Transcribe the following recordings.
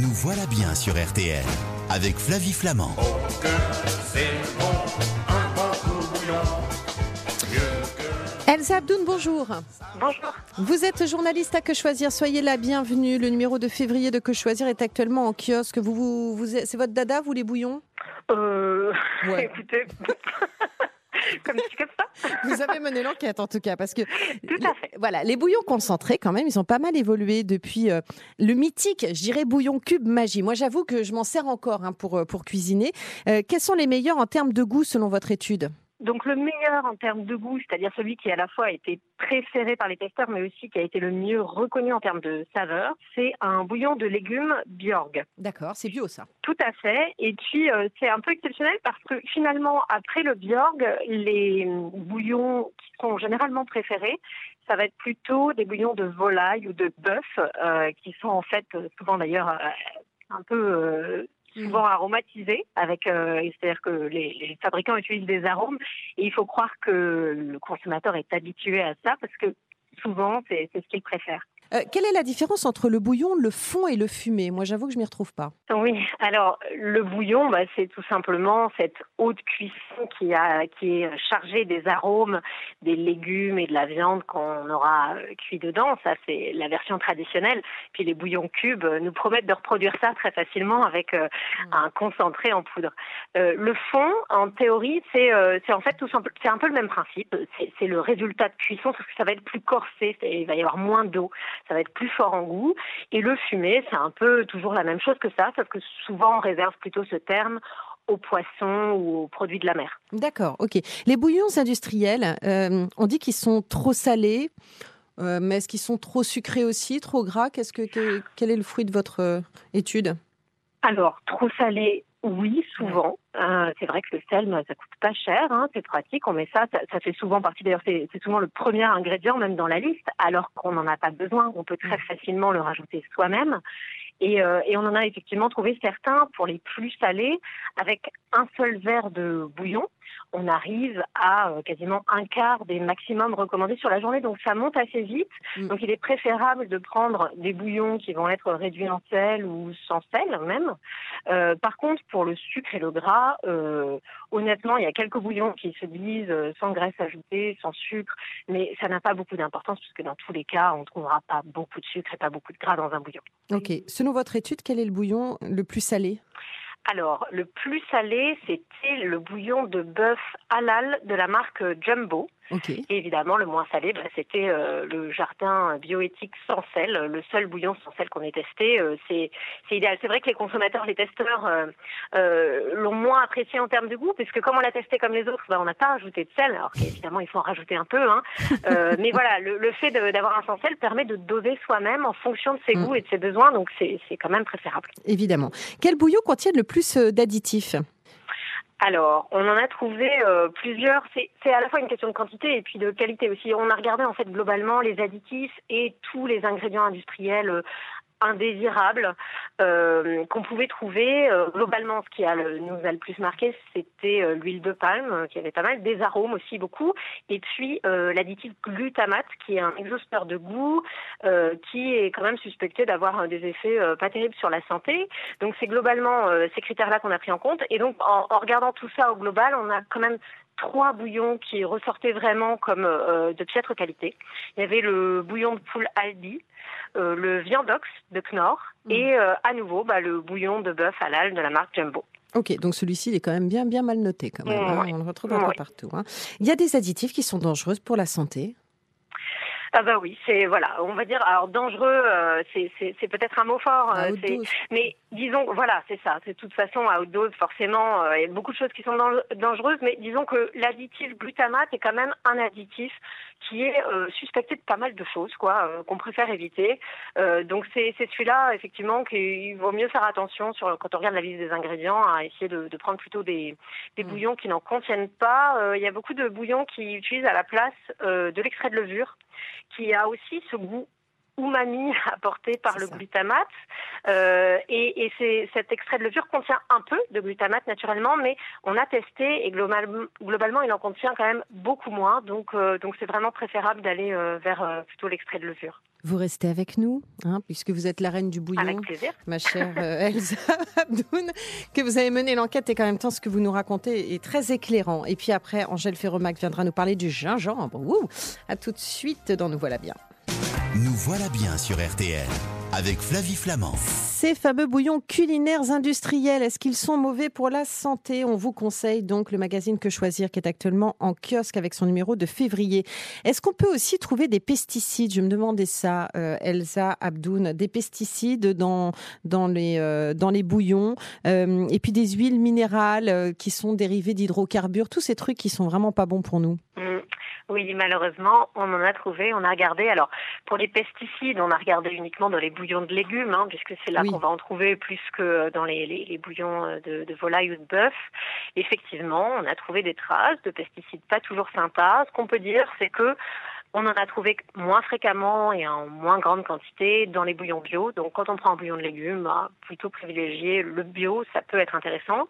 Nous voilà bien sur RTL avec Flavie Flamand. Elsa Abdoun, bonjour. Bonjour. Vous êtes journaliste à Que Choisir. Soyez la bienvenue. Le numéro de février de Que Choisir est actuellement en kiosque. Vous, vous, vous- c'est votre dada, vous les bouillons? Euh, Ouais. écoutez, comme tu comme ça. Vous avez mené l'enquête en tout cas, parce que Tout à fait. voilà, les bouillons concentrés quand même, ils ont pas mal évolué depuis euh, le mythique, je dirais bouillon cube magie. Moi, j'avoue que je m'en sers encore hein, pour euh, pour cuisiner. Euh, quels sont les meilleurs en termes de goût selon votre étude? Donc le meilleur en termes de goût, c'est-à-dire celui qui à la fois a été préféré par les testeurs, mais aussi qui a été le mieux reconnu en termes de saveur, c'est un bouillon de légumes Bjorg. D'accord, c'est bio ça. Tout à fait. Et puis euh, c'est un peu exceptionnel parce que finalement, après le Bjorg, les bouillons qui sont généralement préférés, ça va être plutôt des bouillons de volaille ou de bœuf, euh, qui sont en fait souvent d'ailleurs euh, un peu euh, souvent aromatisés, avec, euh, c'est-à-dire que les, les fabricants utilisent des arômes et il faut croire que le consommateur est habitué à ça parce que souvent c'est ce qu'il préfère. Euh, quelle est la différence entre le bouillon, le fond et le fumé? Moi, j'avoue que je m'y retrouve pas. Oui, alors le bouillon, bah, c'est tout simplement cette haute cuisson qui, a, qui est chargée des arômes, des légumes et de la viande qu'on aura euh, cuit dedans. Ça, c'est la version traditionnelle. Puis les bouillons cubes euh, nous promettent de reproduire ça très facilement avec euh, un concentré en poudre. Euh, le fond, en théorie, c'est en fait tout simple, c'est un peu le même principe. C'est le résultat de cuisson, sauf que ça va être plus corsé, il va y avoir moins d'eau, ça va être plus fort en goût. Et le fumé, c'est un peu toujours la même chose que ça, sauf que souvent on réserve plutôt ce terme aux poissons ou aux produits de la mer. D'accord, ok. Les bouillons industriels, euh, on dit qu'ils sont trop salés, euh, mais est-ce qu'ils sont trop sucrés aussi, trop gras? Qu'est-ce que, que- quel est le fruit de votre euh, étude? Alors, trop salé, oui, souvent. Euh, c'est vrai que le sel, bah, ça coûte pas cher, hein, c'est pratique. On met ça, ça, ça fait souvent partie. D'ailleurs, c'est c'est souvent le premier ingrédient même dans la liste, alors qu'on n'en a pas besoin. On peut très facilement le rajouter soi-même. Et, euh, et on en a effectivement trouvé certains pour les plus salés, avec un seul verre de bouillon, on arrive à euh, quasiment un quart des maximums recommandés sur la journée. Donc ça monte assez vite. Mm. Donc il est préférable de prendre des bouillons qui vont être réduits en sel ou sans sel même. Euh, par contre, pour le sucre et le gras, euh, honnêtement, il y a quelques bouillons qui se disent sans graisse ajoutée, sans sucre, mais ça n'a pas beaucoup d'importance puisque dans tous les cas, on ne trouvera pas beaucoup de sucre et pas beaucoup de gras dans un bouillon. Ok. Selon votre étude, quel est le bouillon le plus salé? Alors, le plus salé, c'était le bouillon de bœuf halal de la marque Jumbo. Et évidemment, le moins salé, bah, c'était euh, le jardin bioéthique sans sel, le seul bouillon sans sel qu'on ait testé. euh, c'est idéal. C'est vrai que les consommateurs, les testeurs euh, euh, l'ont moins apprécié en termes de goût, puisque comme on l'a testé comme les autres, bah, on n'a pas rajouté de sel. Alors qu'évidemment, il faut en rajouter un peu. Hein. Mais voilà, le, le fait d'avoir un sans sel permet de doser soi-même en fonction de ses Mm. goûts et de ses besoins. Donc c'est quand même préférable. Évidemment. Quel bouillon contient le plus d'additifs? Alors, on en a trouvé euh, plusieurs. C'est à la fois une question de quantité et puis de qualité aussi. On a regardé en fait globalement les additifs et tous les ingrédients industriels euh, indésirables euh, qu'on pouvait trouver. Euh, globalement, ce qui a le- nous a le plus marqué, c'était euh, l'huile de palme, euh, qui avait pas mal, des arômes aussi beaucoup, et puis euh, l'additif glutamate, qui est un exhausteur de goût, euh, qui est quand même suspecté d'avoir des effets pas terribles sur la santé. Donc c'est globalement ces critères-là qu'on a pris en compte. Et donc en, en regardant tout ça au global, on a quand même trois bouillons qui ressortaient vraiment comme euh, de piètre qualité. Il y avait le bouillon de poule Aldi, euh, le viandox de Knorr Mm. et euh, à nouveau bah, le bouillon de bœuf halal de la marque Jumbo. Ok, donc celui-ci, il est quand même bien, bien mal noté quand même. hein. Ouais. On le retrouve un peu Ouais. partout. hein. Il y a des additifs qui sont dangereux pour la santé. Ah bah oui, c'est voilà, on va dire alors dangereux, euh, c'est peut-être un mot fort, euh. Mais disons, voilà, c'est ça. C'est de toute façon à haute dose, forcément, euh, il y a beaucoup de choses qui sont dan- dangereuses. Mais disons que l'additif glutamate est quand même un additif qui est euh, suspecté de pas mal de choses, quoi, euh, qu'on préfère éviter. Euh, donc c'est c'est celui-là, effectivement, qu'il vaut mieux faire attention sur quand on regarde la liste des ingrédients, à essayer de, de prendre plutôt des, des Mm. bouillons qui n'en contiennent pas. Euh, Il y a beaucoup de bouillons qui utilisent à la place euh, de l'extrait de levure, qui a aussi ce goût umami apporté par le glutamate. Euh, et, et cet extrait de levure contient un peu de glutamate naturellement, mais on a testé et globalement, il en contient quand même beaucoup moins. Donc, euh, donc c'est vraiment préférable d'aller euh, vers plutôt l'extrait de levure. Vous restez avec nous, hein, puisque vous êtes la reine du bouillon, avec plaisir. ma chère Elsa Abdoun, que vous avez mené l'enquête et qu'en même temps ce que vous nous racontez est très éclairant. Et puis après, Angèle Ferromac viendra nous parler du gingembre. Ouh, à tout de suite dans Nous voilà bien. Nous voilà bien sur RTL avec Flavie Flamand. Ces fameux bouillons culinaires industriels, est-ce qu'ils sont mauvais pour la santé? On vous conseille donc le magazine Que choisir qui est actuellement en kiosque avec son numéro de février. Est-ce qu'on peut aussi trouver des pesticides? Je me demandais ça, euh, Elsa Abdoun, des pesticides dans, dans, les, euh, dans les bouillons euh, et puis des huiles minérales qui sont dérivées d'hydrocarbures, tous ces trucs qui sont vraiment pas bons pour nous. Mmh. Oui, malheureusement, on en a trouvé, on a regardé. Alors, pour les pesticides, on a regardé uniquement dans les bouillons de légumes, hein, puisque c'est là qu'on va en trouver plus que dans les, les, bouillons de, de, volaille ou de bœuf. Effectivement, on a trouvé des traces de pesticides pas toujours sympas. Ce qu'on peut dire, c'est que on en a trouvé moins fréquemment et en moins grande quantité dans les bouillons bio. Donc quand on prend un bouillon de légumes, bah, plutôt privilégier le bio, ça peut être intéressant.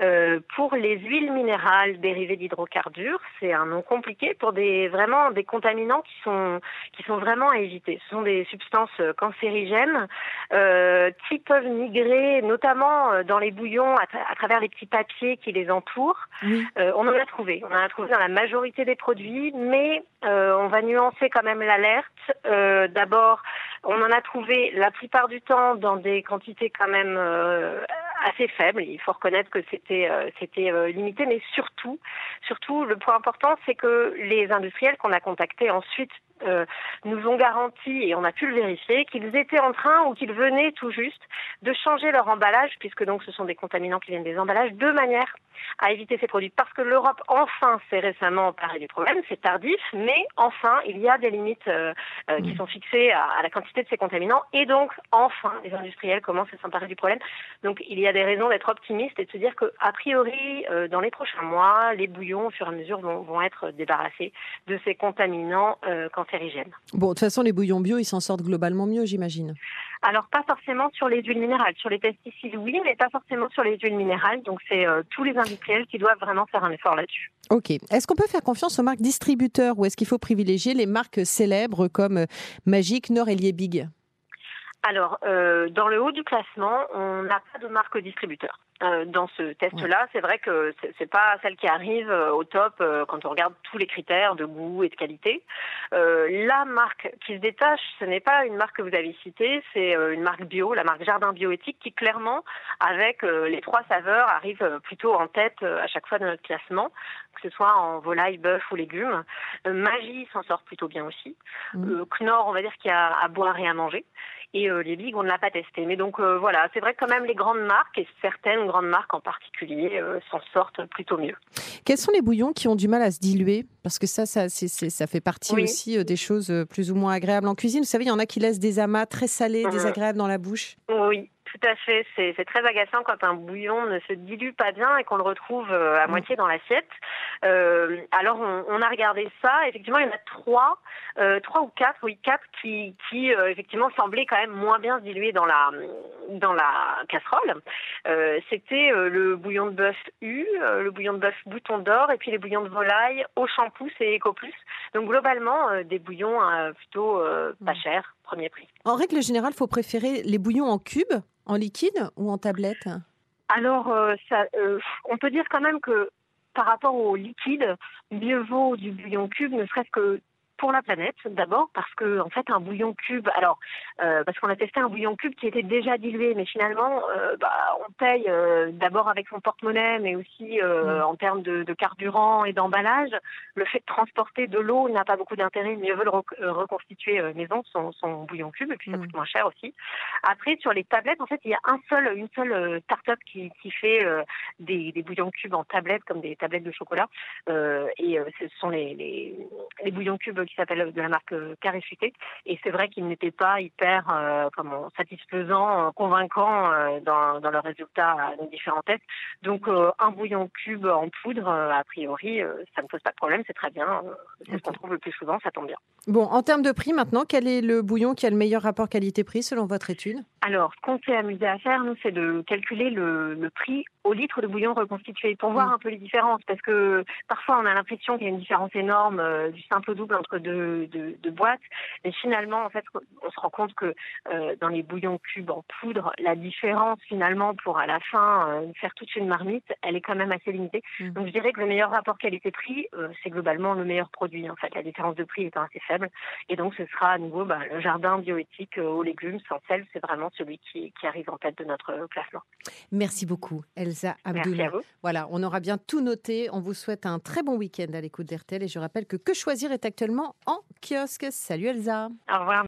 Euh, pour les huiles minérales dérivées d'hydrocarbures, c'est un nom compliqué pour des vraiment des contaminants qui sont qui sont vraiment à éviter. Ce sont des substances cancérigènes euh, qui peuvent migrer notamment euh, dans les bouillons à, travers les petits papiers qui les entourent. Euh, on en a trouvé. On en a trouvé dans la majorité des produits, mais euh, on va nuancer quand même l'alerte. Euh, d'abord, on en a trouvé la plupart du temps dans des quantités quand même euh, assez faibles. Il faut reconnaître que c'était c'était limité, mais surtout, surtout le point important, c'est que les industriels qu'on a contactés ensuite euh, nous ont garanti, et on a pu le vérifier, qu'ils étaient en train ou qu'ils venaient tout juste de changer leur emballage, puisque donc ce sont des contaminants qui viennent des emballages, de manière à éviter ces produits. Parce que l'Europe, enfin, s'est récemment emparée du problème, c'est tardif, mais enfin, il y a des limites euh, euh, qui sont fixées à, à, la quantité de ces contaminants, et donc, enfin, les industriels commencent à s'emparer du problème. Donc, il y a des raisons d'être optimiste et de se dire que, a priori, dans les prochains mois, les bouillons, au fur et à mesure, vont, vont être débarrassés de ces contaminants quand Bon, de toute façon, les bouillons bio, ils s'en sortent globalement mieux, j'imagine. Alors, pas forcément sur les huiles minérales. Sur les pesticides, oui, mais pas forcément sur les huiles minérales. Donc, c'est euh, tous les industriels qui doivent vraiment faire un effort là-dessus. Ok. Est-ce qu'on peut faire confiance aux marques distributeurs ou est-ce qu'il faut privilégier les marques célèbres comme euh, Magic, Nord et Liebig? Alors, euh, dans le haut du classement, on n'a pas de marque distributeur. Euh, dans ce test-là, c'est vrai que c'est pas celle qui arrive euh, au top euh, quand on regarde tous les critères de goût et de qualité. la marque qui se détache, ce n'est pas une marque que vous avez citée, c'est une marque bio, la marque Jardin Bioéthique, qui clairement, avec les trois saveurs, arrive plutôt en tête à chaque fois de notre classement, que ce soit en volaille, bœuf ou légumes. Magie s'en sort plutôt bien aussi. Mmh. Knorr, on va dire qu'il y a à boire et à manger. Et les bigues, on ne l'a pas testé. Mais donc voilà, c'est vrai que quand même les grandes marques et certaines grandes marques en particulier euh, s'en sortent plutôt mieux. Quels sont les bouillons qui ont du mal à se diluer? Parce que ça, ça, ça fait partie aussi euh, des choses euh, plus ou moins agréables en cuisine. Vous savez, il y en a qui laissent des amas très salés, mmh. désagréables dans la bouche. Oui, tout à fait. C'est très agaçant quand un bouillon ne se dilue pas bien et qu'on le retrouve à mm. moitié dans l'assiette. Euh, alors on, a regardé ça. Effectivement, il y en a trois, euh, trois ou quatre, oui quatre qui, qui euh, effectivement semblaient quand même moins bien se diluer dans la dans la casserole. Euh, C'était euh, le bouillon de bœuf U, le bouillon de bœuf bouton d'or et puis les bouillons de volaille au shampoing et Eco Plus. Donc globalement des bouillons plutôt pas mm. chers, premier prix. En règle générale, il faut préférer les bouillons en cubes en liquide ou en tablette? Alors, euh, ça, euh, on peut dire quand même que par rapport au liquide, mieux vaut du bouillon cube, ne serait-ce que pour la planète d'abord parce que en fait un bouillon cube alors euh, parce qu'on a testé un bouillon cube qui était déjà dilué mais finalement euh, bah, on paye euh, d'abord avec son porte-monnaie mais aussi mm. en termes de, de carburant et d'emballage le fait de transporter de l'eau n'a pas beaucoup d'intérêt mieux veut le reconstituer maison son, son, bouillon cube et puis ça mm. coûte moins cher aussi après sur les tablettes en fait il y a un seul une seule start-up qui, qui fait des, des, bouillons cubes en tablettes comme des tablettes de chocolat et ce sont les, les, les bouillons cubes qui s'appelle de la marque Carifuté. Et c'est vrai qu'il n'était pas hyper comment, satisfaisant, convaincant dans, dans le résultat à nos différents tests. Donc un bouillon cube en poudre, a priori, ça ne pose pas de problème, c'est très bien. C'est ce qu'on trouve le plus souvent, ça tombe bien. Bon, en termes de prix maintenant, quel est le bouillon qui a le meilleur rapport qualité-prix selon votre étude? Alors, ce qu'on s'est amusé à faire, nous, c'est de calculer le, le prix au litre de bouillon reconstitué pour voir mm. un peu les différences parce que parfois on a l'impression qu'il y a une différence énorme euh, du simple au double entre deux, boîtes mais finalement en fait on se rend compte que euh, dans les bouillons cubes en poudre la différence finalement pour à la fin euh, faire toute une marmite elle est quand même assez limitée mm. donc je dirais que le meilleur rapport qualité-prix c'est globalement le meilleur produit en fait la différence de prix est assez faible et donc ce sera à nouveau bah, le jardin bioéthique aux légumes sans sel c'est vraiment celui qui, qui arrive en tête de notre classement Merci beaucoup Elsa vous. Voilà, on aura bien tout noté. On vous souhaite un très bon week-end à l'écoute d'RTL et je rappelle que Que choisir est actuellement en kiosque. Salut Elsa. Au revoir.